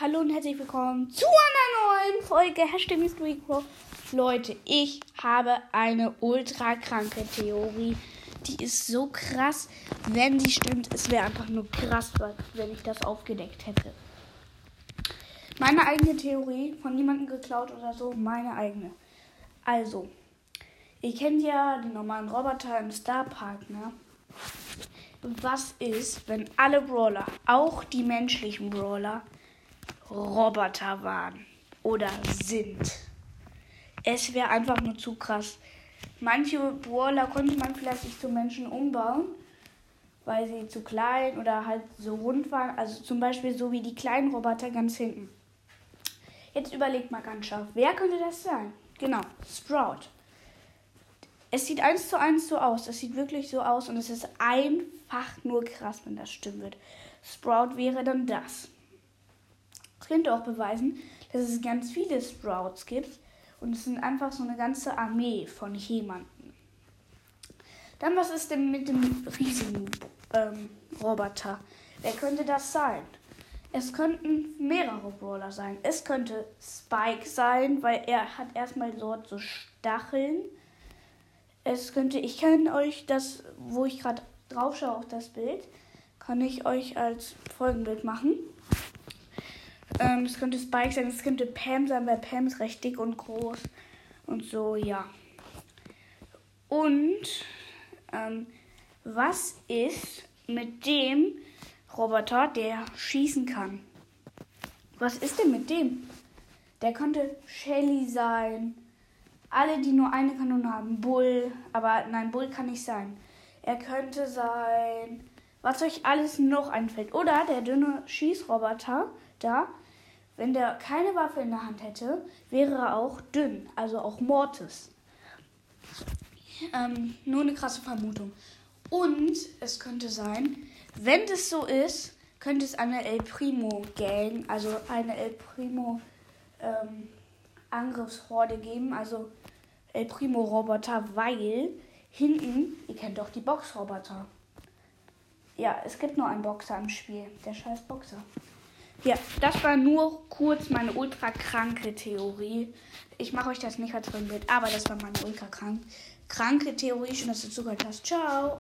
Hallo und herzlich willkommen zu einer neuen Folge Hashtag Mystery Crow. Leute, ich habe eine ultra kranke Theorie. Die ist so krass. Wenn sie stimmt, es wäre einfach nur krass, wenn ich das aufgedeckt hätte. Meine eigene Theorie, von niemandem geklaut oder so, meine eigene. Also, ihr kennt ja die normalen Roboter im Star Park, ne? Was ist, wenn alle Brawler, auch die menschlichen Brawler, Roboter waren oder sind? Es wäre einfach nur zu krass. Manche Brawler konnte man vielleicht nicht zu Menschen umbauen, weil sie zu klein oder halt so rund waren. Also zum Beispiel so wie die kleinen Roboter ganz hinten. Jetzt überlegt mal ganz scharf, wer könnte das sein? Genau, Sprout. Es sieht eins zu eins so aus. Es sieht wirklich so aus und es ist einfach nur krass, wenn das stimmen wird. Sprout wäre dann das. Könnte auch beweisen, dass es ganz viele Sprouts gibt und es sind einfach so eine ganze Armee von jemanden. Dann, was ist denn mit dem riesigen ähm, Roboter? Wer könnte das sein? Es könnten mehrere Brawler sein. Es könnte Spike sein, weil er hat erstmal dort so Stacheln es könnte, ich kann euch das, wo ich gerade drauf schaue auf das Bild, kann ich euch als Folgenbild machen. Ähm, es könnte Spike sein, es könnte Pam sein, weil Pam ist recht dick und groß und so, ja. Und ähm, was ist mit dem Roboter, der schießen kann? Was ist denn mit dem? Der könnte Shelly sein alle, die nur eine Kanone haben. Bull, aber nein, Bull kann nicht sein. Er könnte sein, was euch alles noch einfällt. Oder der dünne Schießroboter da, wenn der keine Waffe in der Hand hätte, wäre er auch dünn, also auch Mortis. Ähm, nur eine krasse Vermutung. Und es könnte sein, wenn das so ist, könnte es eine El Primo Gang, also eine El Primo ähm, Angriffshorde geben, also El Primo Roboter, weil hinten, ihr kennt doch die Boxroboter. Ja, es gibt nur einen Boxer im Spiel, der scheiß Boxer. Ja, das war nur kurz meine ultra kranke Theorie. Ich mache euch das nicht als Bild, aber das war meine ultra krank, kranke Theorie. Schön, dass du zugehört hast. Ciao.